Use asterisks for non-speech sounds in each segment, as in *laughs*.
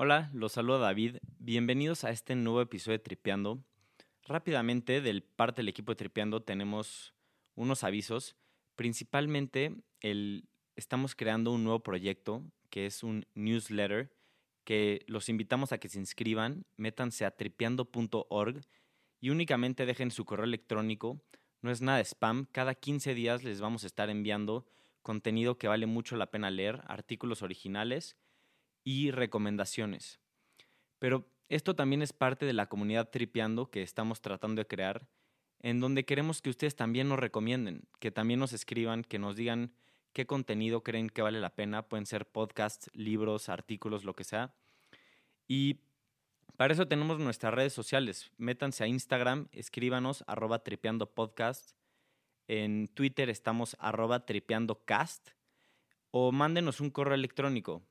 Hola, los saluda David. Bienvenidos a este nuevo episodio de Tripeando. Rápidamente, del parte del equipo de Tripeando tenemos unos avisos. Principalmente, estamos creando un nuevo proyecto que es un newsletter que los invitamos a que se inscriban, métanse a tripeando.org y únicamente dejen su correo electrónico. No es nada spam. Cada 15 días les vamos a estar enviando contenido que vale mucho la pena leer, artículos originales y recomendaciones. Pero esto también es parte de la comunidad Tripeando que estamos tratando de crear, en donde queremos que ustedes también nos recomienden, que también nos escriban, que nos digan qué contenido creen que vale la pena. Pueden ser podcasts, libros, artículos, lo que sea. Y para eso tenemos nuestras redes sociales. Métanse a Instagram, escríbanos arroba tripeando podcast. En Twitter estamos arroba tripeandocast. O mándenos un correo electrónico.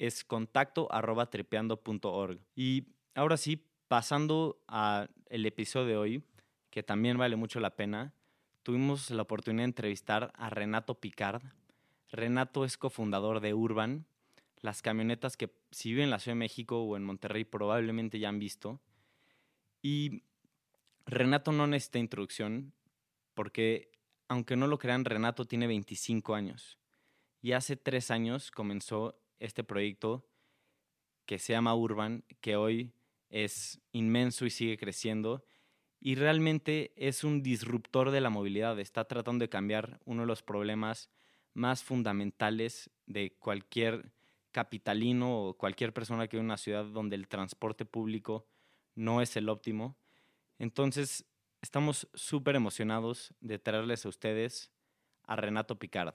Es contacto arroba tripeando.org. Y ahora sí, pasando al episodio de hoy, que también vale mucho la pena, tuvimos la oportunidad de entrevistar a Renato Picard. Renato es cofundador de Urban, las camionetas que si viven en la Ciudad de México o en Monterrey probablemente ya han visto. Y Renato no necesita introducción porque, aunque no lo crean, Renato tiene 25 años. Y hace tres años comenzó este proyecto que se llama Urban, que hoy es inmenso y sigue creciendo. Y realmente es un disruptor de la movilidad. Está tratando de cambiar uno de los problemas más fundamentales de cualquier capitalino o cualquier persona que vive en una ciudad donde el transporte público no es el óptimo. Entonces, estamos súper emocionados de traerles a ustedes a Renato Picard.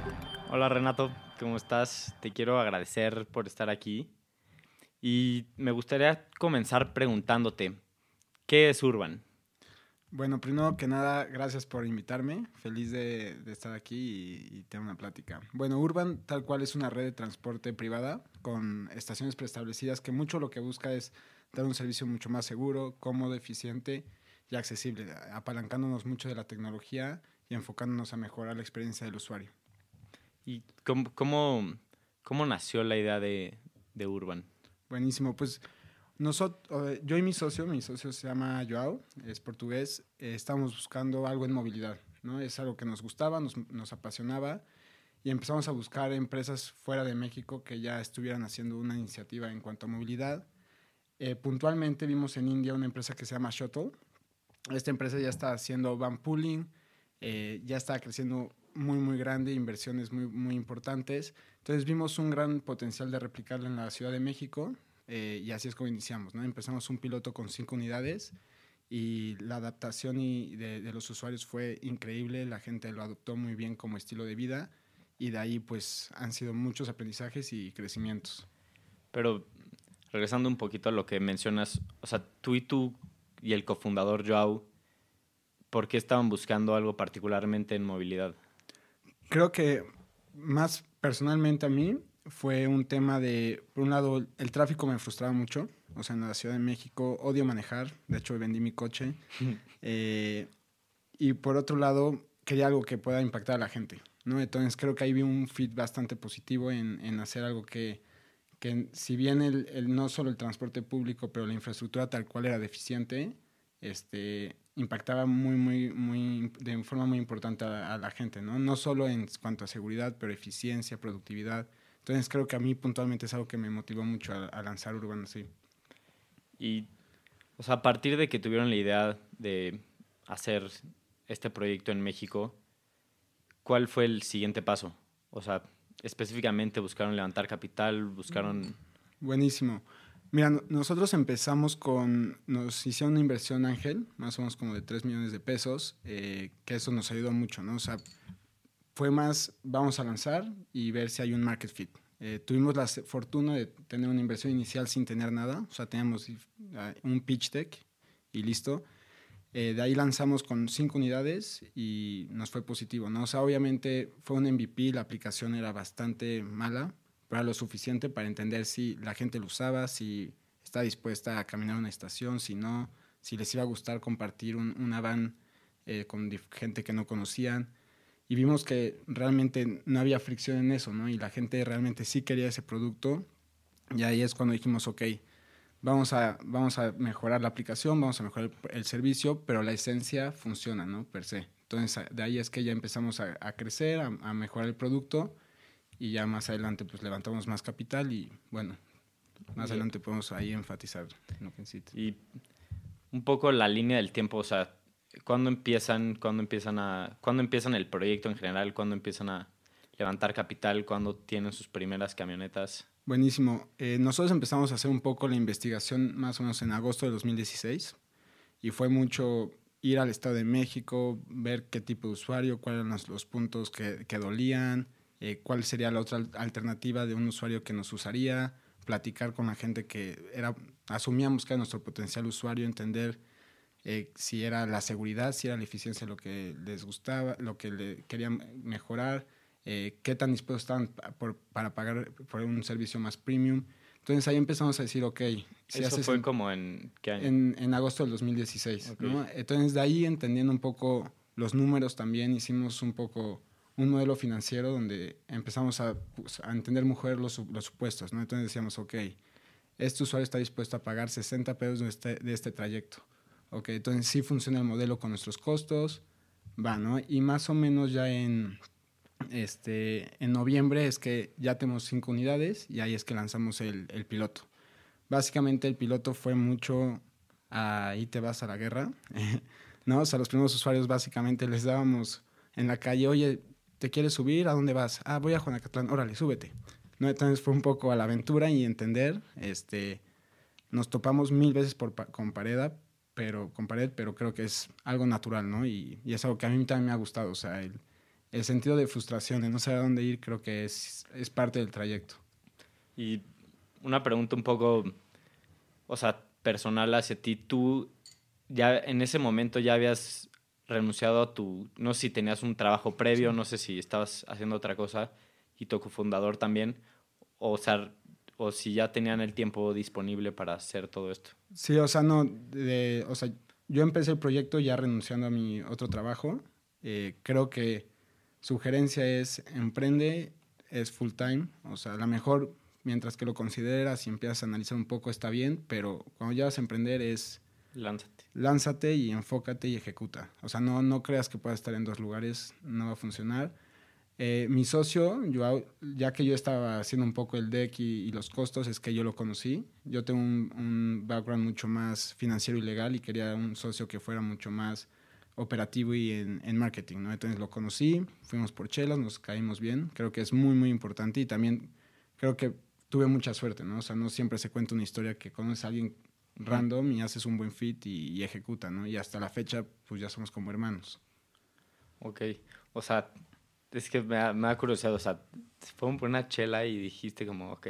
Hola Renato, ¿cómo estás? Te quiero agradecer por estar aquí. Y me gustaría comenzar preguntándote, ¿qué es Urban? Bueno, primero que nada, gracias por invitarme. Feliz de, estar aquí y, tener una plática. Bueno, Urban tal cual es una red de transporte privada con estaciones preestablecidas que mucho lo que busca es dar un servicio mucho más seguro, cómodo, eficiente y accesible, apalancándonos mucho de la tecnología y enfocándonos a mejorar la experiencia del usuario. ¿Y cómo, cómo, cómo nació la idea de, de Urban? Buenísimo, pues nosotros, yo y mi socio, mi socio se llama Joao, es portugués, eh, estábamos buscando algo en movilidad, ¿no? Es algo que nos gustaba, nos, nos, apasionaba y empezamos a buscar empresas fuera de México que ya estuvieran haciendo una iniciativa en cuanto a movilidad. Eh, puntualmente vimos en India una empresa que se llama Shuttle. Esta empresa ya está haciendo van pooling, eh, ya está creciendo muy, muy grande, inversiones muy, muy importantes. Entonces vimos un gran potencial de replicarla en la Ciudad de México eh, y así es como iniciamos, ¿no? Empezamos un piloto con cinco unidades y la adaptación y de, de, los usuarios fue increíble, la gente lo adoptó muy bien como estilo de vida y de ahí pues han sido muchos aprendizajes y crecimientos. Pero regresando un poquito a lo que mencionas, o sea, tú y tú y el cofundador Joao, ¿por qué estaban buscando algo particularmente en movilidad? Creo que más personalmente a mí fue un tema de, por un lado, el tráfico me frustraba mucho. O sea, en la Ciudad de México odio manejar. De hecho, vendí mi coche. eh, y por otro lado, quería algo que pueda impactar a la gente. ¿no? Entonces, creo que ahí vi un fit bastante positivo en, en hacer algo que, que si bien el, el, no solo el transporte público, pero la infraestructura tal cual era deficiente, este, impactaba muy, muy, muy, de forma muy importante a, a la gente. ¿no? no solo en cuanto a seguridad, pero eficiencia, productividad. Entonces creo que a mí puntualmente es algo que me motivó mucho a, a lanzar Urban así. Y, o sea, a partir de que tuvieron la idea de hacer este proyecto en México, ¿cuál fue el siguiente paso? O sea, específicamente buscaron levantar capital, buscaron... Buenísimo. Mira, nosotros empezamos con, nos hicieron una inversión ángel, más o menos como de 3 millones de pesos, eh, que eso nos ayudó mucho, ¿no? O sea, fue más, vamos a lanzar y ver si hay un market fit. Eh, tuvimos la fortuna de tener una inversión inicial sin tener nada, o sea, teníamos ah, un pitch deck y listo. Eh, de ahí lanzamos con cinco unidades y nos fue positivo, ¿no? O sea, obviamente fue un MVP, la aplicación era bastante mala, pero lo suficiente para entender si la gente lo usaba, si está dispuesta a caminar una estación, si no, si les iba a gustar compartir un- una van eh, con gente que no conocían. Y vimos que realmente no había fricción en eso, ¿no? Y la gente realmente sí quería ese producto. Y ahí es cuando dijimos, ok, vamos a, vamos a mejorar la aplicación, vamos a mejorar el, servicio, pero la esencia funciona, ¿no? Per se. Entonces, de ahí es que ya empezamos a, a crecer, a, a mejorar el producto y ya más adelante pues levantamos más capital y bueno, más Y- adelante podemos ahí enfatizar en lo que necesites. Y un poco la línea del tiempo, o sea, ¿cuándo empiezan, cuándo empiezan a, cuándo empiezan el proyecto en general? ¿Cuándo empiezan a levantar capital? ¿Cuándo tienen sus primeras camionetas? Buenísimo. Eh, nosotros empezamos a hacer un poco la investigación más o menos en agosto de 2016 y fue mucho ir al Estado de México, ver qué tipo de usuario, cuáles eran los, los puntos que, que dolían, eh, cuál sería la otra al- alternativa de un usuario que nos usaría, platicar con la gente que era, asumíamos que era nuestro potencial usuario, entender eh, si era la seguridad, si era la eficiencia lo que les gustaba, lo que le querían mejorar, eh, qué tan dispuestos estaban por- para pagar por un servicio más premium. Entonces ahí empezamos a decir, ok, si Eso fue en- como en qué año? en, en agosto del 2016. Ok. ¿no? Entonces, de ahí entendiendo un poco los números también, hicimos un poco un modelo financiero donde empezamos a, pues, a entender mejor los, los supuestos. ¿no? Entonces decíamos, ok, este usuario está dispuesto a pagar 60 pesos de este, de este trayecto. Ok, entonces sí funciona el modelo con nuestros costos, va, ¿no? Y más o menos ya en, este, en noviembre es que ya tenemos cinco unidades y ahí es que lanzamos el, piloto. Básicamente el piloto fue mucho ahí te vas a la guerra, *laughs* ¿no? O los primeros usuarios básicamente les dábamos en la calle, oye, ¿te quieres subir? ¿A dónde vas? Ah, voy a Juanacatlán, órale, súbete. ¿No? Entonces fue un poco a la aventura y entender, este, nos topamos mil veces con pared, pero con pared, pero creo que es algo natural, ¿no? Y, es algo que a mí también me ha gustado, o sea, el, el sentido de frustración, de no saber a dónde ir, creo que es, es parte del trayecto. Y una pregunta un poco, o sea, personal hacia ti. Tú ya en ese momento ya habías renunciado a tu, no sé si tenías un trabajo previo, no sé si estabas haciendo otra cosa y tu cofundador también, o sea, o si ya tenían el tiempo disponible para hacer todo esto. Sí, o sea, no, de, o sea, yo empecé el proyecto ya renunciando a mi otro trabajo. Eh, creo que sugerencia es emprende, es full time, o sea, a lo mejor mientras que lo consideras y empiezas a analizar un poco está bien, pero cuando ya vas a emprender es Lánzate. Lánzate y enfócate y ejecuta. O sea, no, no creas que puedas estar en dos lugares, no va a funcionar. Eh, mi socio, ya que yo estaba haciendo un poco el deck y, los costos, es que yo lo conocí. Yo tengo un, un background mucho más financiero y legal y quería un socio que fuera mucho más operativo y en, en marketing, ¿no? Entonces lo conocí, fuimos por chelas, nos caímos bien. Creo que es muy, muy importante y también creo que tuve mucha suerte, ¿no? O sea, no siempre se cuenta una historia que conoces a alguien random y haces un buen fit y, y ejecuta, ¿no? Y hasta la fecha, pues ya somos como hermanos. Ok. O sea, es que me da, me da curiosidad, o sea, fueron por una chela y dijiste como, ok,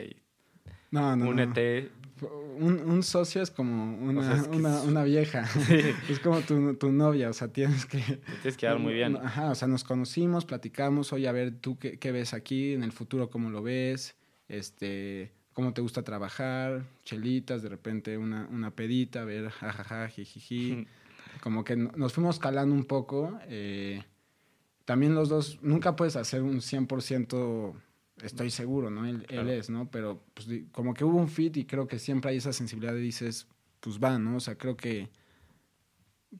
No, no, no. únete. Un, un socio es como una, O sea, es que una, es- una vieja. *laughs* es como tu, tu novia, o sea, tienes que... Te tienes que dar muy bien. Ajá, o sea, nos conocimos, platicamos, oye, a ver, ¿tú qué, qué ves aquí? En el futuro, ¿cómo lo ves? Este, ¿Cómo te gusta trabajar? Chelitas, de repente una, una pedita, a ver, jajaja, jijiji. Como que no- nos fuimos calando un poco. eh, también los dos, nunca puedes hacer un 100%, estoy seguro, ¿no? Él, él es, ¿no? Pero pues, como que hubo un fit y creo que siempre hay esa sensibilidad de dices, pues va, ¿no? O sea, creo que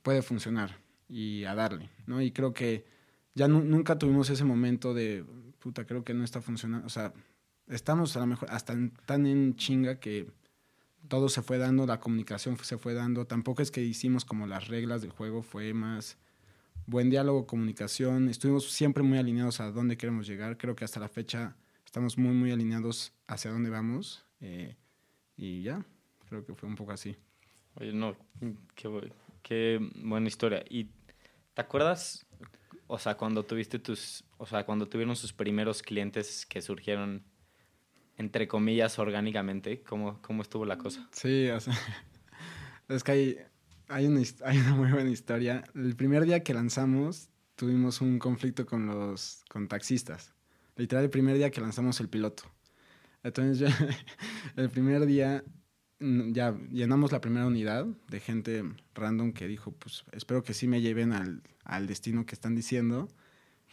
puede funcionar y a darle, ¿no? Y creo que ya nu- nunca tuvimos ese momento de, puta, creo que no está funcionando. O sea, estamos a lo mejor hasta en- tan en chinga que todo se fue dando, la comunicación se fue dando. Tampoco es que hicimos como las reglas del juego, fue más buen diálogo, comunicación. Estuvimos siempre muy alineados a dónde queremos llegar. Creo que hasta la fecha estamos muy, muy alineados hacia dónde vamos. eh, y ya, creo que fue un poco así. Oye, no, qué, qué buena historia. ¿Y te acuerdas, o sea, cuando tuviste tus, o sea, cuando tuvieron sus primeros clientes que surgieron, entre comillas, orgánicamente, ¿cómo, cómo estuvo la cosa? Sí, o sea, *laughs* es que hay, hay, una, hay una muy buena historia. El primer día que lanzamos tuvimos un conflicto con los con taxistas. Literal, el primer día que lanzamos el piloto. Entonces, *laughs* el primer día mm, ya llenamos la primera unidad de gente random que dijo, pues espero que sí me lleven al, al destino que están diciendo.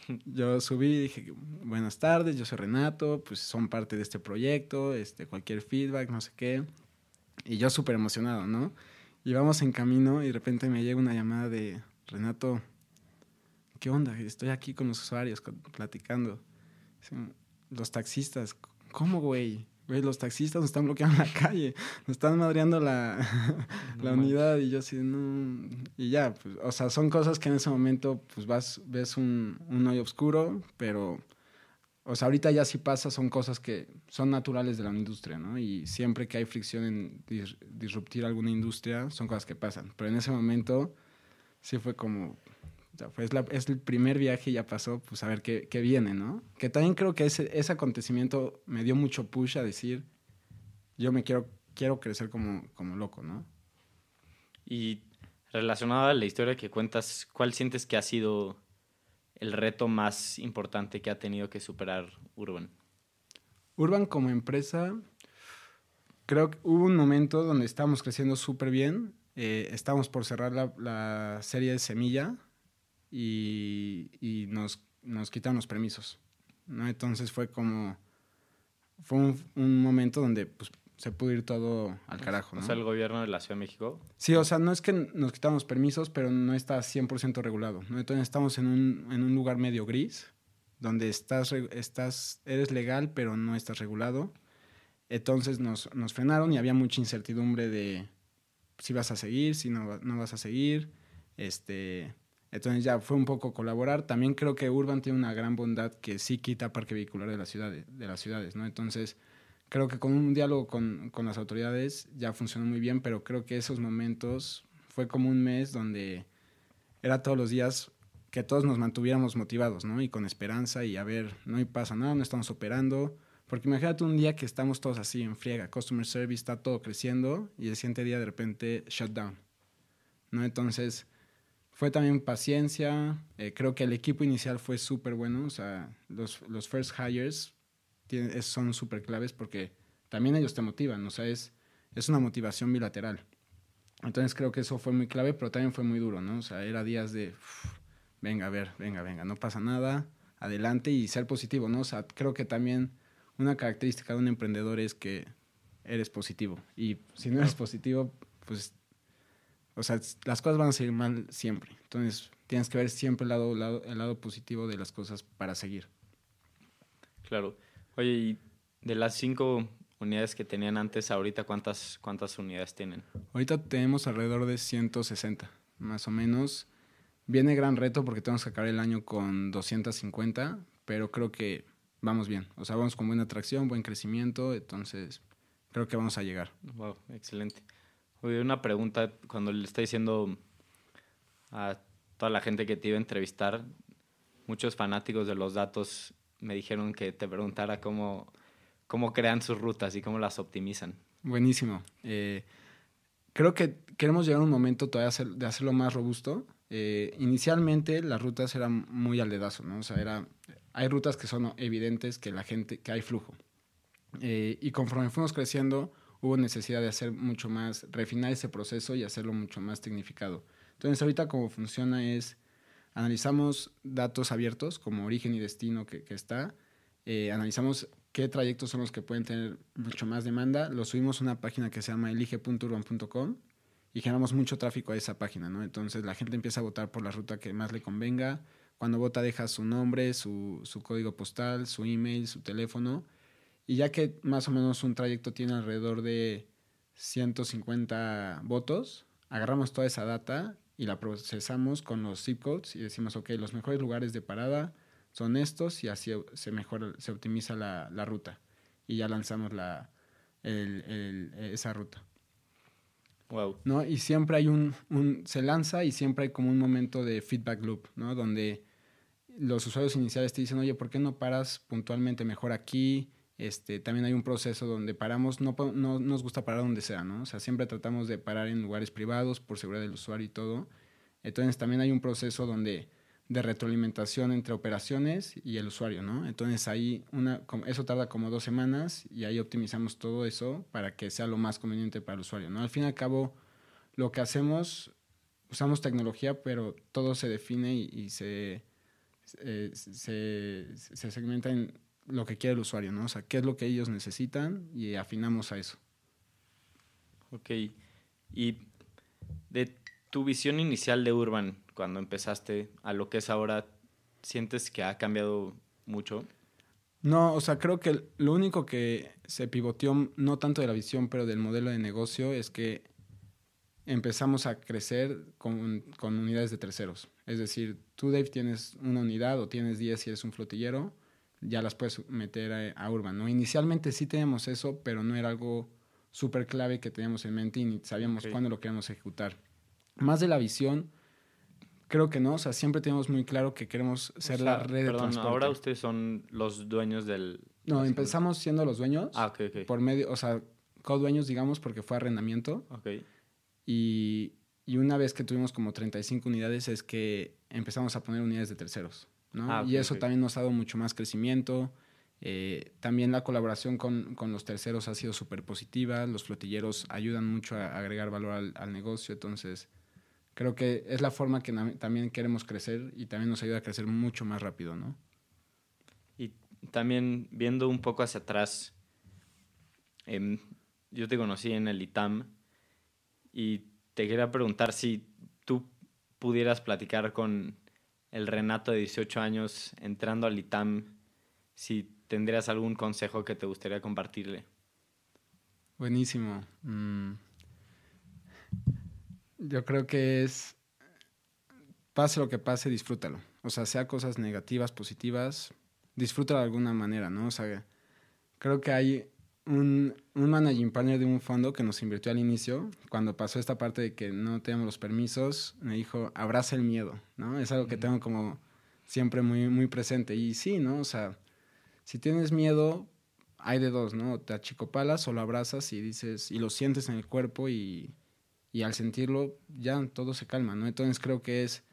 *laughs* Yo subí y dije, buenas tardes, yo soy Renato, pues son parte de este proyecto, este, cualquier feedback, no sé qué. Y yo súper emocionado, ¿no? Y vamos en camino y de repente me llega una llamada de Renato, ¿qué onda? Estoy aquí con los usuarios platicando. Los taxistas, ¿cómo, güey? Güey, los taxistas nos están bloqueando la calle, nos están madreando la, *laughs* la unidad y yo así, no. Y ya, pues, o sea, son cosas que en ese momento, pues vas, ves un, un hoyo oscuro, pero, o sea, ahorita ya sí pasa, son cosas que son naturales de la industria, ¿no? Y siempre que hay fricción en dis- disruptir alguna industria, son cosas que pasan. Pero en ese momento sí fue como, sea, es, la- es el primer viaje y ya pasó, pues a ver qué, qué viene, ¿no? Que también creo que ese, ese acontecimiento me dio mucho push a decir, yo me quiero, quiero crecer como, como loco, ¿no? Y relacionado a la historia que cuentas, ¿cuál sientes que ha sido el reto más importante que ha tenido que superar Urban? Urban como empresa, creo que hubo un momento donde estábamos creciendo súper bien. Eh, estábamos por cerrar la, la serie de Semilla y, y nos, nos quitaron los permisos. ¿no? Entonces fue como... Fue un, un momento donde pues, se pudo ir todo al carajo. O ¿no? sea, el gobierno de la Ciudad de México. Sí, o sea, no es que nos quitaron los permisos, pero no está 100% regulado. ¿no? Entonces estamos en un, en un lugar medio gris, donde estás, estás, eres legal, pero no estás regulado. Entonces nos, nos frenaron y había mucha incertidumbre de si vas a seguir, si no, no vas a seguir. Este, entonces ya fue un poco colaborar. También creo que Urban tiene una gran bondad que sí quita parque vehicular de las ciudades, de las ciudades ¿no? Entonces creo que con un diálogo con, con las autoridades ya funcionó muy bien, pero creo que esos momentos fue como un mes donde era todos los días que todos nos mantuviéramos motivados, ¿no? Y con esperanza y a ver, no pasa nada, no estamos operando. Porque imagínate un día que estamos todos así en friega, customer service está todo creciendo y el siguiente día de repente shutdown, ¿no? Entonces fue también paciencia, eh, creo que el equipo inicial fue súper bueno, o sea, los, los first hires tienen- son súper claves porque también ellos te motivan, o sea, es, es una motivación bilateral. Entonces creo que eso fue muy clave, pero también fue muy duro, ¿no? O sea, era días de, "Uf, venga, a ver, venga, venga, no pasa nada, adelante y ser positivo, ¿no? O sea, creo que también una característica de un emprendedor es que eres positivo. Y si no eres positivo, pues, o sea, las cosas van a salir mal siempre. Entonces, tienes que ver siempre el lado, lado- el lado positivo de las cosas para seguir. Claro. Oye, y de las cinco unidades que tenían antes, ahorita, ¿cuántas, cuántas unidades tienen? Ahorita tenemos alrededor de 160, más o menos. Viene gran reto porque tenemos que acabar el año con 250, pero creo que vamos bien. O sea, vamos con buena atracción, buen crecimiento, entonces creo que vamos a llegar. Wow, excelente. Oye, una pregunta, cuando le estoy diciendo a toda la gente que te iba a entrevistar, muchos fanáticos de los datos me dijeron que te preguntara cómo, cómo crean sus rutas y cómo las optimizan. Buenísimo. Eh, creo que queremos llegar a un momento todavía de hacerlo más robusto. Eh, inicialmente las rutas eran muy al dedazo, ¿no? O sea, era, hay rutas que son evidentes que la gente, que hay flujo. Eh, y conforme fuimos creciendo, hubo necesidad de hacer mucho más, refinar ese proceso y hacerlo mucho más tecnificado. Entonces, ahorita como funciona es, analizamos datos abiertos como origen y destino que, está, eh, analizamos qué trayectos son los que pueden tener mucho más demanda, lo subimos a una página que se llama elige.urban.com y generamos mucho tráfico a esa página. Entonces la gente empieza a votar por la ruta que más le convenga. Cuando vota deja su nombre, su código postal, su email, su teléfono. Y ya que más o menos un trayecto tiene alrededor de 150 votos, agarramos toda esa data y la procesamos con los zip codes y decimos, ok, los mejores lugares de parada son estos y así se mejora, se optimiza la, la ruta. Y ya lanzamos la, el- el- esa ruta. Wow. ¿no? Y siempre hay un, un- se lanza y siempre hay como un momento de feedback loop, ¿no? Donde los usuarios iniciales te dicen, oye, ¿por qué no paras puntualmente mejor aquí? Este, también hay un proceso donde paramos, no, no nos gusta parar donde sea, ¿no? O sea, siempre tratamos de parar en lugares privados por seguridad del usuario y todo. Entonces también hay un proceso donde de retroalimentación entre operaciones y el usuario, ¿no? Entonces ahí una, eso tarda como dos semanas y ahí optimizamos todo eso para que sea lo más conveniente para el usuario, ¿no? Al fin y al cabo, lo que hacemos, usamos tecnología, pero todo se define y, y se, eh, se, se segmenta en lo que quiere el usuario, ¿no? O sea, qué es lo que ellos necesitan y afinamos a eso. Ok. Y de tu visión inicial de Urban, cuando empezaste, a lo que es ahora, ¿sientes que ha cambiado mucho? No, o sea, creo que lo único que se pivoteó, no tanto de la visión, pero del modelo de negocio, es que empezamos a crecer con, con unidades de terceros. Es decir, tú, Dave, tienes una unidad o tienes 10 si eres un flotillero, ya las puedes meter a, a Urban, ¿no? Inicialmente sí teníamos eso, pero no era algo súper clave que teníamos en mente y ni sabíamos Ok. cuándo lo queríamos ejecutar. Más de la visión, creo que no, o sea, siempre tenemos muy claro que queremos O ser sea, la red de perdón, transporte. ahora ustedes son los dueños del... No, empezamos siendo los dueños. Ah, ok, ok. Por medio, o sea, co-dueños, digamos, porque fue arrendamiento. Ok. Y, y una vez que tuvimos como 35 unidades es que empezamos a poner unidades de terceros. ¿No? Ah, y eso también nos ha dado mucho más crecimiento. Eh, también la colaboración con, con los terceros ha sido súper positiva. Los flotilleros ayudan mucho a agregar valor al, al negocio. Entonces, creo que es la forma que también queremos crecer y también nos ayuda a crecer mucho más rápido, ¿no? Y también viendo un poco hacia atrás, em, yo te conocí en el ITAM y te quería preguntar si tú pudieras platicar con el Renato de 18 años entrando al ITAM, si tendrías algún consejo que te gustaría compartirle. Buenísimo. Mm. Yo creo que es, pase lo que pase, disfrútalo. O sea, sea cosas negativas, positivas, disfrútalo de alguna manera, ¿no? O sea, creo que hay un, un managing partner de un fondo que nos invirtió al inicio, cuando pasó esta parte de que no teníamos los permisos, me dijo, abraza el miedo, ¿no? Es algo que tengo como siempre muy, muy presente. Y sí, ¿no? O sea, si tienes miedo, hay de dos, ¿no? Te achicopalas o lo abrazas y dices, y lo sientes en el cuerpo y, y al sentirlo ya todo se calma, ¿no? Entonces creo que es,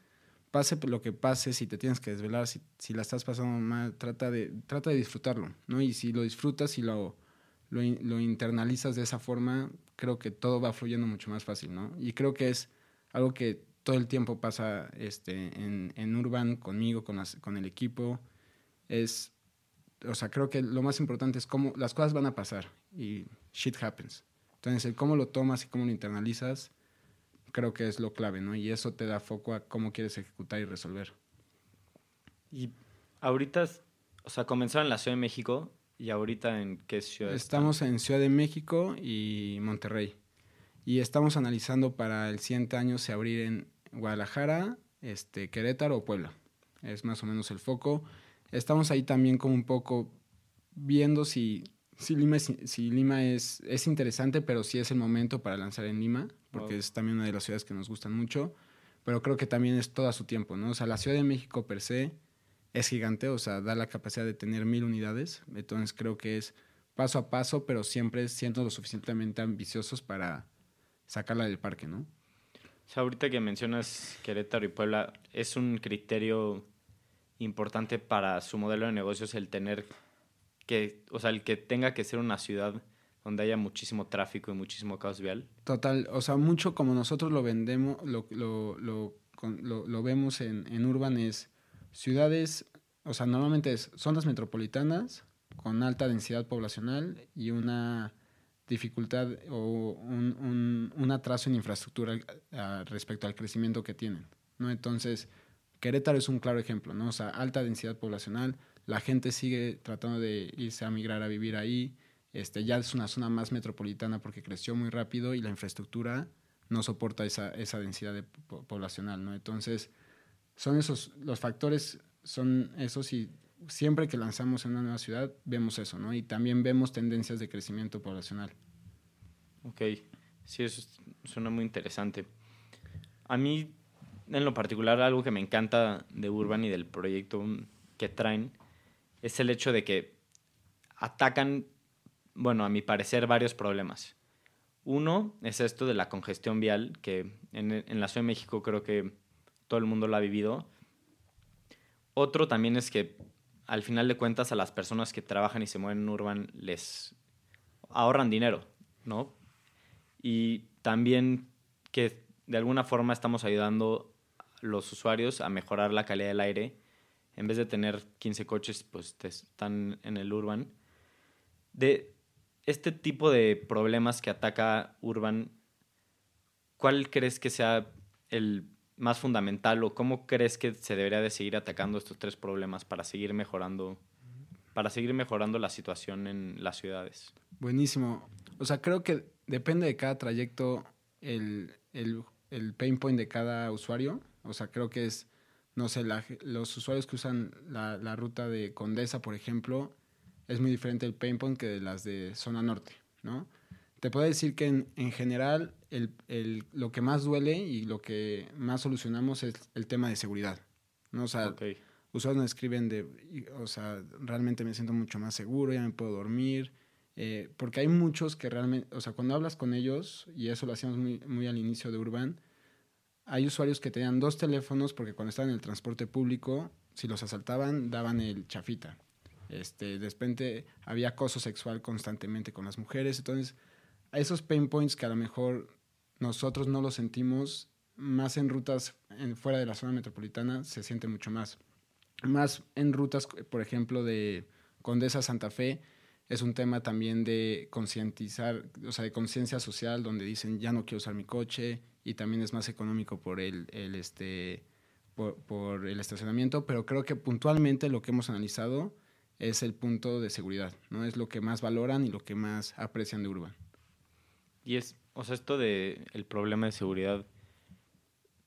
pase lo que pase, si te tienes que desvelar, si, si la estás pasando mal, trata de, trata de disfrutarlo, ¿no? Y si lo disfrutas y lo, lo, in- lo internalizas de esa forma, creo que todo va fluyendo mucho más fácil, ¿no? Y creo que es algo que todo el tiempo pasa este, en, en Urban, conmigo, con, las- con el equipo, es o sea, creo que lo más importante es cómo las cosas van a pasar y shit happens. Entonces, el cómo lo tomas y cómo lo internalizas, creo que es lo clave, ¿no? Y eso te da foco a cómo quieres ejecutar y resolver. Y ahorita, o sea, comenzaron en la Ciudad de México y ahorita en qué ciudad están? Estamos en Ciudad de México y Monterrey. Y estamos analizando para el siguiente año si abrir en Guadalajara, este, Querétaro o Puebla. Es más o menos el foco. Estamos ahí también como un poco viendo si, si Lima, es, si Lima es, es interesante, pero si es el momento para lanzar en Lima, porque Wow. es también una de las ciudades que nos gustan mucho. Pero creo que también es todo a su tiempo, ¿no? O sea, la Ciudad de México per se es gigante, o sea, da la capacidad de tener mil unidades. Entonces creo que es paso a paso, pero siempre siendo lo suficientemente ambiciosos para sacarla del parque, ¿no? O sea, ahorita que mencionas Querétaro y Puebla, ¿es un criterio importante para su modelo de negocios el tener que, o sea, el que tenga que ser una ciudad donde haya muchísimo tráfico y muchísimo caos vial? Total, o sea, mucho como nosotros lo vendemos, lo, lo, lo, lo vemos en, en Urban es ciudades, o sea, normalmente es zonas metropolitanas con alta densidad poblacional y una dificultad o un, un- un atraso en infraestructura respecto al crecimiento que tienen, ¿no? Entonces, Querétaro es un claro ejemplo, ¿no? O sea, alta densidad poblacional, la gente sigue tratando de irse a migrar a vivir ahí, este, ya es una zona más metropolitana porque creció muy rápido y la infraestructura no soporta esa, esa densidad de po- poblacional, ¿no? Entonces, son esos, los factores son esos y siempre que lanzamos en una nueva ciudad vemos eso, ¿no? Y también vemos tendencias de crecimiento poblacional. Ok, sí, eso es- suena muy interesante. A mí, en lo particular, algo que me encanta de Urban y del proyecto que traen es el hecho de que atacan, bueno, a mi parecer, varios problemas. Uno es esto de la congestión vial, que en, en la Ciudad de México creo que todo el mundo lo ha vivido. Otro también es que al final de cuentas a las personas que trabajan y se mueven en Urban les ahorran dinero, ¿no? Y también que de alguna forma estamos ayudando a los usuarios a mejorar la calidad del aire. En vez de tener 15 coches, pues están en el Urban. De este tipo de problemas que ataca Urban, ¿cuál crees que sea el más fundamental o cómo crees que se debería de seguir atacando estos tres problemas para seguir mejorando para seguir mejorando la situación en las ciudades? Buenísimo. O sea, creo que depende de cada trayecto el, el, el pain point de cada usuario. O sea, creo que es, no sé, la, los usuarios que usan la, la, ruta de Condesa, por ejemplo, es muy diferente el pain point que de las de zona norte, ¿no? Te puedo decir que en, en general el, el, lo que más duele y lo que más solucionamos es el tema de seguridad, ¿no? O sea, Okay. usuarios nos escriben de, o sea, realmente me siento mucho más seguro, ya me puedo dormir, eh, porque hay muchos que realmente, o sea, cuando hablas con ellos, y eso lo hacíamos muy, muy al inicio de Urban, hay usuarios que tenían dos teléfonos porque cuando estaban en el transporte público, si los asaltaban, daban el chafita. Este, de repente había acoso sexual constantemente con las mujeres, entonces a esos pain points que a lo mejor nosotros no los sentimos, más en rutas en, fuera de la zona metropolitana se siente mucho más. Más en rutas, por ejemplo, de Condesa Santa Fe, es un tema también de concientizar, o sea, de conciencia social, donde dicen ya no quiero usar mi coche y también es más económico por el, el este, por el estacionamiento, pero creo que puntualmente lo que hemos analizado es el punto de seguridad, ¿no? Es lo que más valoran y lo que más aprecian de Urban. Y es, o sea, esto de el problema de seguridad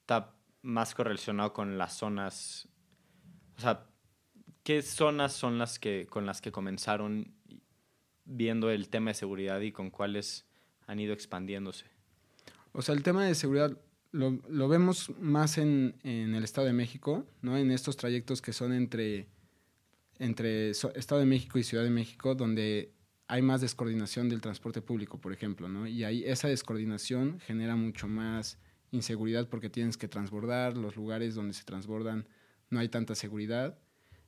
está más correlacionado con las zonas, o sea, ¿qué zonas son las que con las que comenzaron viendo el tema de seguridad y con cuáles han ido expandiéndose? O sea, el tema de seguridad lo, lo vemos más en, en, el Estado de México, ¿no? En estos trayectos que son entre, entre Estado de México y Ciudad de México, donde hay más descoordinación del transporte público, por ejemplo, ¿no? Y ahí esa descoordinación genera mucho más inseguridad porque tienes que transbordar, los lugares donde se transbordan no hay tanta seguridad.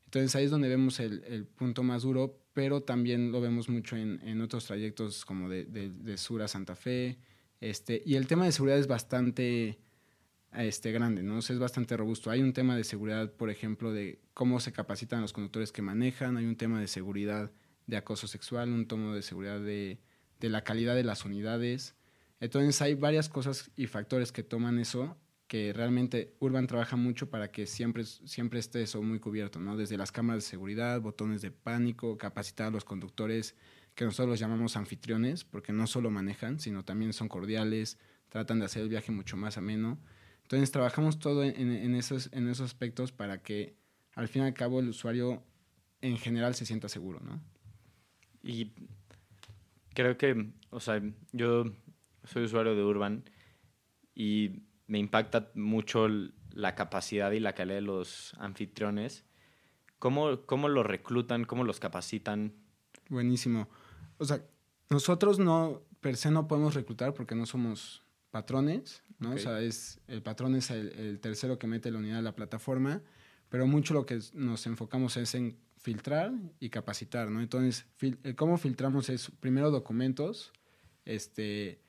Entonces ahí es donde vemos el, punto más duro, pero también lo vemos mucho en, otros trayectos como de, sur a Santa Fe. Este, y el tema de seguridad es bastante este, grande, ¿no? Es bastante robusto. Hay un tema de seguridad, por ejemplo, de cómo se capacitan los conductores que manejan, hay un tema de seguridad de acoso sexual, un tomo de seguridad de, de, la calidad de las unidades. Entonces hay varias cosas y factores que toman eso que realmente Urban trabaja mucho para que siempre, siempre esté eso muy cubierto, ¿no? Desde las cámaras de seguridad, botones de pánico, capacitar a los conductores, que nosotros los llamamos anfitriones, porque no solo manejan, sino también son cordiales, tratan de hacer el viaje mucho más ameno. Entonces trabajamos todo en, en, esos, en esos aspectos para que al fin y al cabo el usuario en general se sienta seguro, ¿no? Y creo que, o sea, yo soy usuario de Urban y me impacta mucho la capacidad y la calidad de los anfitriones. ¿Cómo, cómo los reclutan? ¿Cómo los capacitan? Buenísimo. O sea, nosotros no, per se no podemos reclutar porque no somos patrones, ¿no? Okay. O sea, es, el patrón es el, el, tercero que mete la unidad a la plataforma, pero mucho lo que nos enfocamos es en filtrar y capacitar, ¿no? Entonces, fil ¿cómo filtramos es primero documentos, este,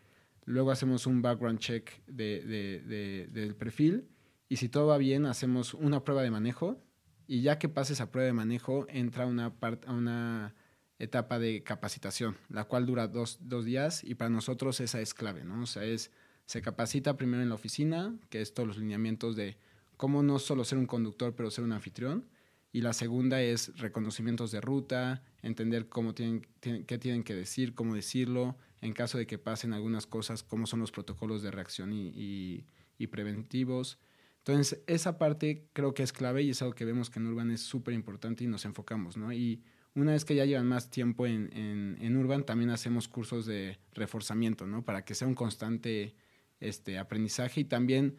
luego hacemos un background check de, de, de, del perfil y si todo va bien hacemos una prueba de manejo y ya que pase esa prueba de manejo entra una, part, una etapa de capacitación, la cual dura dos, dos, días y para nosotros esa es clave, ¿no? O sea, es, se capacita primero en la oficina, que es todos los lineamientos de cómo no solo ser un conductor, pero ser un anfitrión, y la segunda es reconocimientos de ruta, entender cómo tienen, qué tienen que decir, cómo decirlo, en caso de que pasen algunas cosas, cómo son los protocolos de reacción y, y, y preventivos. Entonces, esa parte creo que es clave y es algo que vemos que en Urban es súper importante y nos enfocamos, ¿no? Y una vez que ya llevan más tiempo en, en, en, Urban, también hacemos cursos de reforzamiento, ¿no? Para que sea un constante este, aprendizaje y también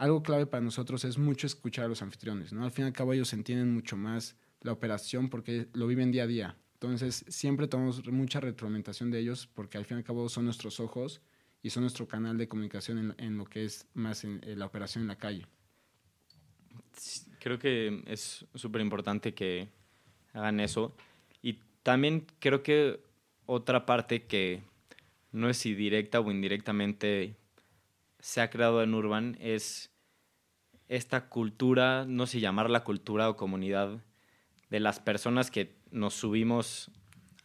algo clave para nosotros es mucho escuchar a los anfitriones, ¿no? Al fin y al cabo ellos entienden mucho más la operación porque lo viven día a día. Entonces, siempre tomamos mucha retroalimentación de ellos porque al fin y al cabo son nuestros ojos y son nuestro canal de comunicación en, lo que es más en la operación en la calle. Creo que es súper importante que hagan eso. Y también creo que otra parte que no es si directa o indirectamente se ha creado en Urban es esta cultura, no sé llamarla cultura o comunidad, de las personas que nos subimos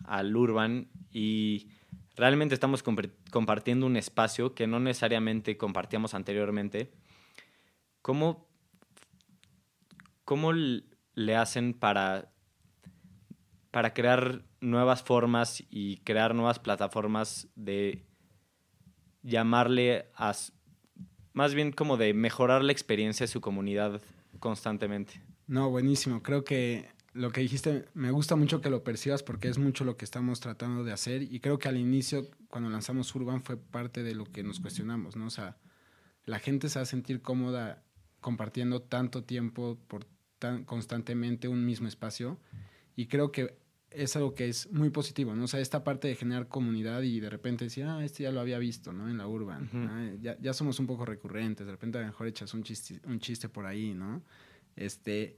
al Urban y realmente estamos compartiendo un espacio que no necesariamente compartíamos anteriormente. ¿Cómo, cómo le hacen para, para crear nuevas formas y crear nuevas plataformas de llamarle a, más bien como de mejorar la experiencia de su comunidad constantemente. No, buenísimo. Creo que lo que dijiste me gusta mucho que lo percibas porque es mucho lo que estamos tratando de hacer y creo que al inicio cuando lanzamos Urban fue parte de lo que nos cuestionamos, ¿no? O sea, la gente se va a sentir cómoda compartiendo tanto tiempo por tan constantemente un mismo espacio y creo que es algo que es muy positivo, ¿no? O sea, esta parte de generar comunidad y de repente decir, ah, este ya lo había visto, ¿no? En la urban. ah, ya, ya, somos un poco recurrentes, de repente a lo mejor echas un chiste, un chiste por ahí, ¿no? Este,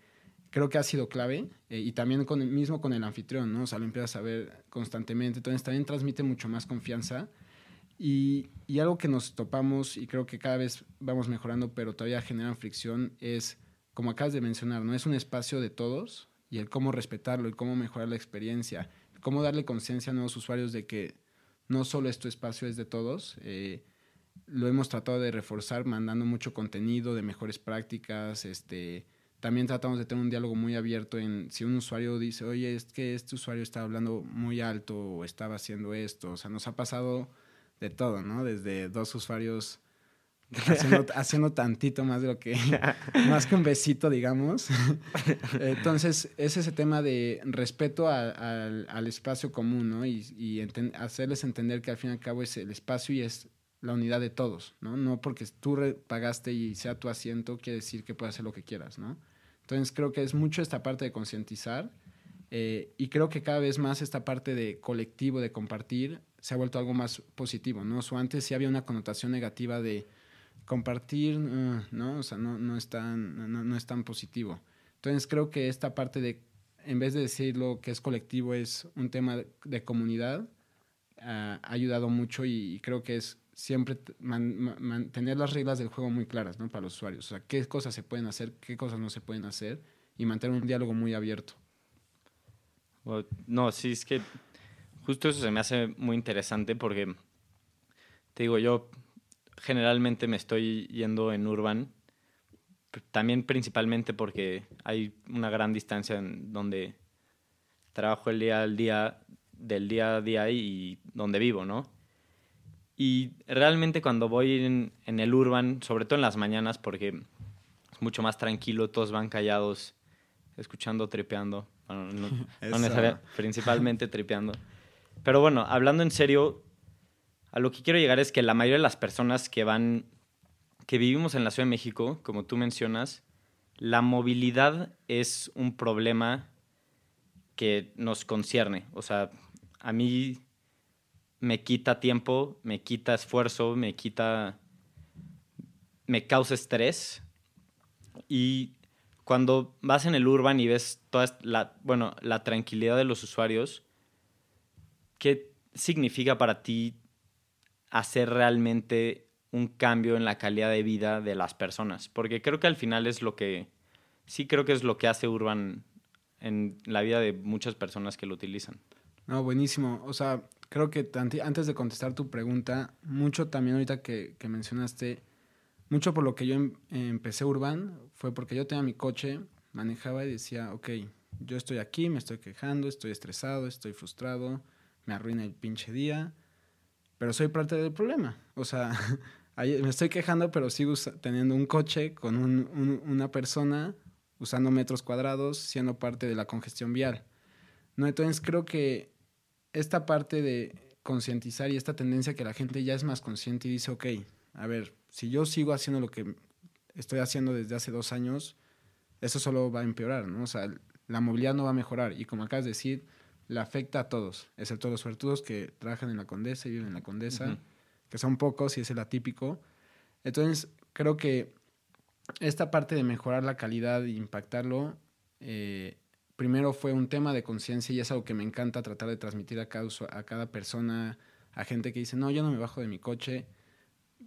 creo que ha sido clave eh, y también con el mismo con el anfitrión, ¿no? O sea, lo empiezas a ver constantemente, entonces también transmite mucho más confianza. Y, y algo que nos topamos y creo que cada vez vamos mejorando, pero todavía generan fricción, es, como acabas de mencionar, ¿no? Es un espacio de todos, y el cómo respetarlo, y cómo mejorar la experiencia, cómo darle conciencia a nuevos usuarios de que no solo es tu espacio, es de todos. Eh, lo hemos tratado de reforzar mandando mucho contenido de mejores prácticas. Este, también tratamos de tener un diálogo muy abierto en si un usuario dice, oye, es que este usuario está hablando muy alto o estaba haciendo esto. O sea, nos ha pasado de todo, ¿no? Desde dos usuarios *laughs* haciendo, haciendo, *laughs* tantito más de lo que, *laughs* más que un besito, digamos. Entonces, es ese tema de respeto a, a, al espacio común, ¿no? Y, y hacerles entender que al fin y al cabo es el espacio y es la unidad de todos, ¿no? No porque tú pagaste y sea tu asiento, quiere decir que puedes hacer lo que quieras, ¿no? Entonces, creo que es mucho esta parte de concientizar eh, y creo que cada vez más esta parte de colectivo, de compartir, se ha vuelto algo más positivo, ¿no? O antes sí había una connotación negativa de compartir, uh, ¿no? O sea, no, no, es tan, no, no, es tan positivo. Entonces creo que esta parte de, en vez de decirlo que es colectivo, es un tema de, comunidad, uh, ha ayudado mucho y, y, creo que es siempre mantener las reglas del juego muy claras, ¿no? Para los usuarios. O sea, qué cosas se pueden hacer, qué cosas no se pueden hacer y mantener un diálogo muy abierto. Well, no, sí, es que justo eso se me hace muy interesante porque, te digo, yo generalmente me estoy yendo en urban, también principalmente porque hay una gran distancia en donde trabajo el día al día, del día a día y donde vivo, ¿no? Y realmente cuando voy en, en el urban, sobre todo en las mañanas, porque es mucho más tranquilo, todos van callados, escuchando, tripeando. Bueno, no, no *laughs* necesariamente, principalmente tripeando. Pero bueno, hablando en serio, a lo que quiero llegar es que la mayoría de las personas que van, que vivimos en la Ciudad de México, como tú mencionas, la movilidad es un problema que nos concierne. O sea, a mí me quita tiempo, me quita esfuerzo, me quita, me causa estrés. Y cuando vas en el urban y ves toda la, bueno, la tranquilidad de los usuarios, ¿qué significa para ti hacer realmente un cambio en la calidad de vida de las personas. Porque creo que al final es lo que, sí creo que es lo que hace Urban en la vida de muchas personas que lo utilizan. No, buenísimo. O sea, creo que antes de contestar tu pregunta, mucho también ahorita que, mencionaste, mucho por lo que yo em, empecé Urban fue porque yo tenía mi coche, manejaba y decía, ok, yo estoy aquí, me estoy quejando, estoy estresado, estoy frustrado, me arruina el pinche día pero soy parte del problema. O sea, *laughs* me estoy quejando, pero sigo teniendo un coche con un, un, una persona usando metros cuadrados, siendo parte de la congestión vial. ¿No? Entonces creo que esta parte de concientizar y esta tendencia que la gente ya es más consciente y dice, ok, a ver, si yo sigo haciendo lo que estoy haciendo desde hace dos años, eso solo va a empeorar, ¿no? O sea, la movilidad no va a mejorar. Y como acabas de decir, le afecta a todos, excepto a los suertudos que trabajan en la Condesa y viven en la Condesa, que son pocos y es el atípico. Entonces, creo que esta parte de mejorar la calidad e impactarlo, eh, primero fue un tema de conciencia y es algo que me encanta tratar de transmitir a cada, a cada persona, a gente que dice, no, yo no me bajo de mi coche.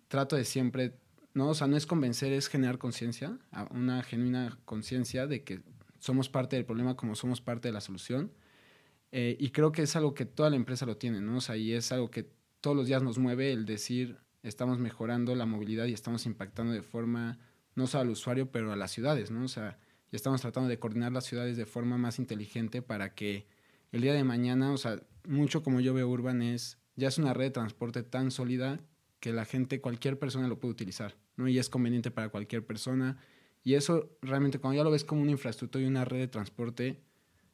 Trato de siempre, no, o sea, no es convencer, es generar conciencia, una genuina conciencia de que somos parte del problema como somos parte de la solución. Eh, y creo que es algo que toda la empresa lo tiene, ¿no? O sea, y es algo que todos los días nos mueve el decir, estamos mejorando la movilidad y estamos impactando de forma, no solo al usuario, pero a las ciudades, ¿no? O sea, y estamos tratando de coordinar las ciudades de forma más inteligente para que el día de mañana, o sea, mucho como yo veo Urban es, ya es una red de transporte tan sólida que la gente, cualquier persona lo puede utilizar, ¿no? Y es conveniente para cualquier persona. Y eso realmente cuando ya lo ves como una infraestructura y una red de transporte,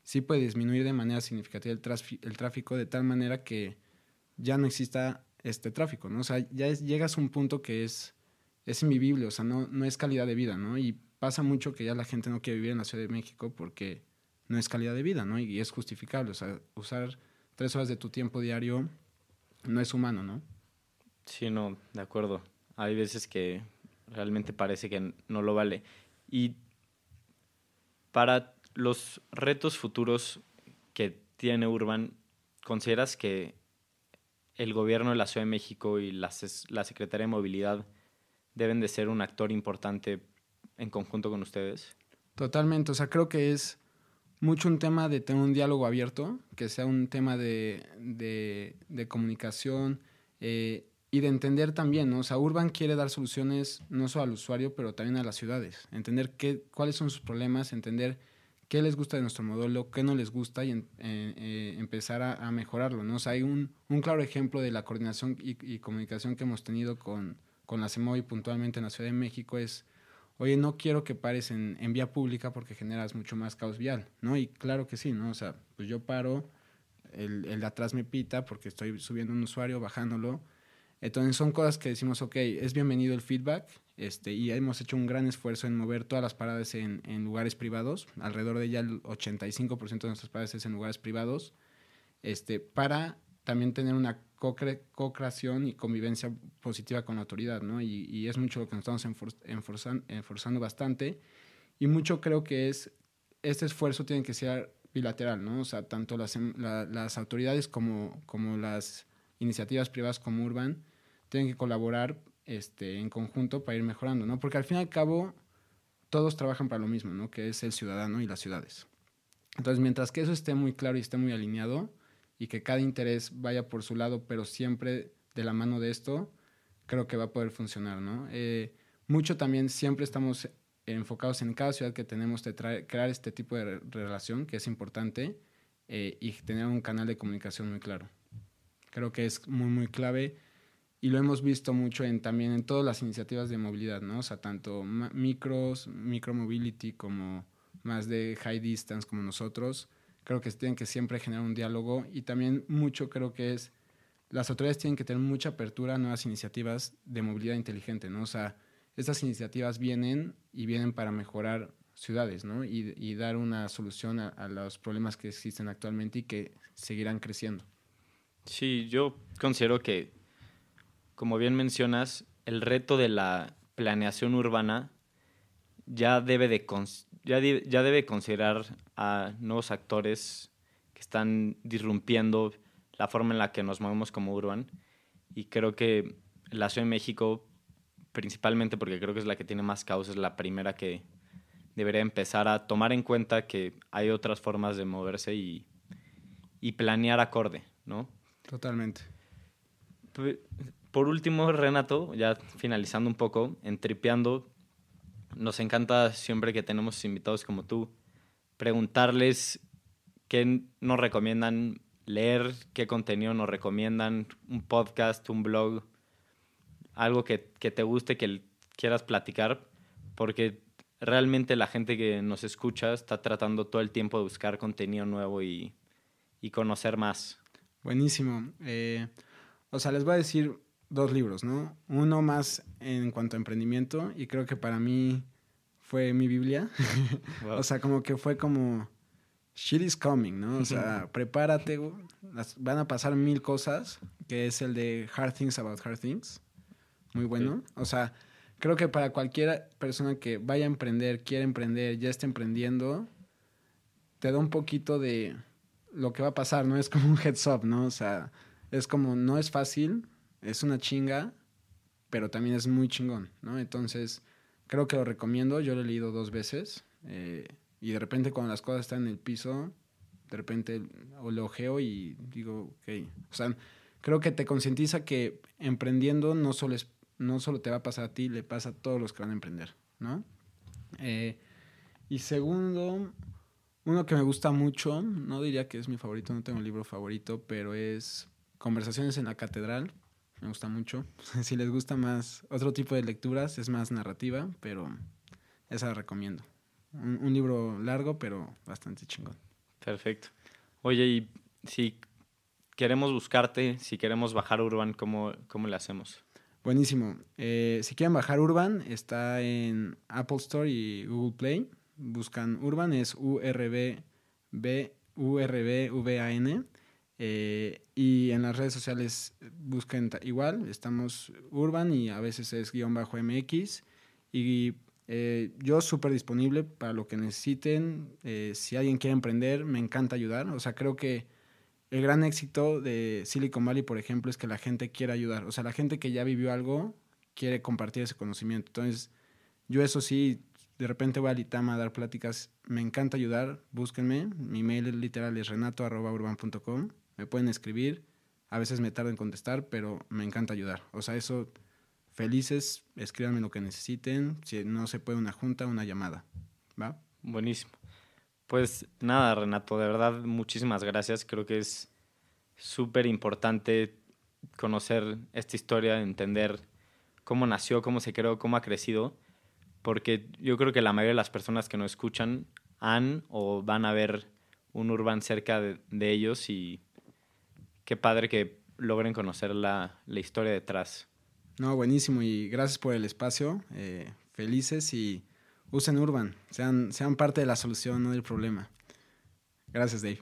sí puede disminuir de manera significativa el, el tráfico de tal manera que ya no exista este tráfico, ¿no? O sea, ya es- llegas a un punto que es, es invivible, o sea, no, no es calidad de vida, ¿no? Y pasa mucho que ya la gente no quiere vivir en la Ciudad de México porque no es calidad de vida, ¿no? Y es justificable, o sea, usar tres horas de tu tiempo diario no es humano, ¿no? Sí, no, de acuerdo. Hay veces que realmente parece que no lo vale. Y para los retos futuros que tiene Urban, ¿consideras que el gobierno de la Ciudad de México y la, Secretaría de Movilidad deben de ser un actor importante en conjunto con ustedes? Totalmente, o sea, creo que es mucho un tema de tener un diálogo abierto, que sea un tema de comunicación eh, y de entender también, ¿no? O sea, Urban quiere dar soluciones no solo al usuario, pero también a las ciudades. Entender qué, cuáles son sus problemas, entender qué les gusta de nuestro modelo, qué no les gusta y eh, eh, empezar a, mejorarlo, ¿no? Hay un, claro ejemplo de la coordinación y, y comunicación que hemos tenido con, con la CEMOVI puntualmente en la Ciudad de México es oye, no quiero que pares en, en vía pública porque generas mucho más caos vial, ¿no? Y claro que sí, ¿no? O sea, pues yo paro, el, el de atrás me pita porque estoy subiendo un usuario, bajándolo. Entonces son cosas que decimos, ok, es bienvenido el feedback, este, y hemos hecho un gran esfuerzo en mover todas las paradas en, en lugares privados, alrededor de ya el 85% de nuestras paradas es en lugares privados, este, para también tener una co-cre- co-creación y convivencia positiva con la autoridad, ¿no? Y, y es mucho lo que nos estamos enfor- enforzan- enforzando bastante. Y mucho creo que es, este esfuerzo tiene que ser bilateral, ¿no? O sea, tanto las, em- la- las autoridades como, como las iniciativas privadas como Urban tienen que colaborar este, en conjunto para ir mejorando, ¿no? Porque al fin y al cabo todos trabajan para lo mismo, ¿no? Que es el ciudadano y las ciudades. Entonces, mientras que eso esté muy claro y esté muy alineado y que cada interés vaya por su lado, pero siempre de la mano de esto, creo que va a poder funcionar, ¿no? Eh, mucho también siempre estamos enfocados en cada ciudad que tenemos de crear este tipo de re- relación, que es importante, eh, y tener un canal de comunicación muy claro. Creo que es muy, muy clave y lo hemos visto mucho en, también en todas las iniciativas de movilidad, ¿no? O sea, tanto micros, micromobility como más de high distance como nosotros, creo que tienen que siempre generar un diálogo y también mucho creo que es, las autoridades tienen que tener mucha apertura a nuevas iniciativas de movilidad inteligente, ¿no? O sea, estas iniciativas vienen y vienen para mejorar ciudades, ¿no? Y, y dar una solución a, a los problemas que existen actualmente y que seguirán creciendo. Sí, yo considero que, como bien mencionas, el reto de la planeación urbana ya debe de ya, ya debe considerar a nuevos actores que están disrumpiendo la forma en la que nos movemos como urban y creo que la Ciudad de México principalmente porque creo que es la que tiene más causas, es la primera que debería empezar a tomar en cuenta que hay otras formas de moverse y, y planear acorde, ¿no? Totalmente. P- Por último, Renato, ya finalizando un poco, en Tripeando, nos encanta siempre que tenemos invitados como tú, preguntarles qué nos recomiendan leer, qué contenido nos recomiendan, un podcast, un blog, algo que, que te guste, que quieras platicar, porque realmente la gente que nos escucha está tratando todo el tiempo de buscar contenido nuevo y, y conocer más. Buenísimo. Eh, o sea, les voy a decir dos libros, ¿no? Uno más en cuanto a emprendimiento y creo que para mí fue mi Biblia. *laughs* Wow. o sea, como que fue como, shit is coming, ¿no? O sea, *laughs* prepárate, las- van a pasar mil cosas, que es el de Hard Things About Hard Things. Muy bueno. O sea, creo que para cualquier persona que vaya a emprender, quiera emprender, ya esté emprendiendo, te da un poquito de lo que va a pasar, ¿no? Es como un heads up, ¿no? O sea, es como, no es fácil, es una chinga, pero también es muy chingón, ¿no? Entonces, creo que lo recomiendo, yo lo he leído dos veces, eh, y de repente cuando las cosas están en el piso, de repente o lo ojeo y digo, ok, o sea, creo que te concientiza que emprendiendo no solo, es, no solo te va a pasar a ti, le pasa a todos los que van a emprender, ¿no? Eh, y segundo, uno que me gusta mucho, no diría que es mi favorito, no tengo un libro favorito, pero es Conversaciones en la Catedral. Me gusta mucho. *laughs* si les gusta más otro tipo de lecturas, es más narrativa, pero esa la recomiendo. Un, un libro largo, pero bastante chingón. Perfecto. Oye, y si queremos buscarte, si queremos bajar Urban, ¿cómo, cómo le hacemos? Buenísimo. Eh, si quieren bajar Urban, está en Apple Store y Google Play. Buscan Urban, es U-R-B-B, U-R-B-V-A-N. Eh, y en las redes sociales busquen igual, estamos Urban y a veces es guion bajo MX. Y eh, yo súper disponible para lo que necesiten. Eh, si alguien quiere emprender, me encanta ayudar. O sea, creo que el gran éxito de Silicon Valley, por ejemplo, es que la gente quiere ayudar. O sea, la gente que ya vivió algo quiere compartir ese conocimiento. Entonces, yo eso sí, de repente voy a Litama a dar pláticas. Me encanta ayudar. Búsquenme. Mi mail literal es renato.urban.com. Me pueden escribir. A veces me tardo en contestar, pero me encanta ayudar. O sea, eso, felices, escríbanme lo que necesiten. Si no se puede una junta, una llamada. ¿Va? Buenísimo. Pues nada, Renato, de verdad, muchísimas gracias. Creo que es súper importante conocer esta historia, entender cómo nació, cómo se creó, cómo ha crecido, porque yo creo que la mayoría de las personas que nos escuchan han o van a ver un urban cerca de, de ellos y qué padre que logren conocer la, la historia detrás. No, buenísimo y gracias por el espacio. eh, felices y usen Urban. Sean, sean parte de la solución, no del problema. Gracias, Dave.